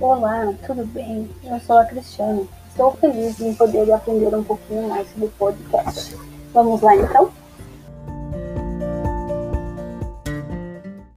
Olá, tudo bem? Eu sou a Cristiane. Estou feliz em poder aprender um pouquinho mais sobre o podcast. Vamos lá então?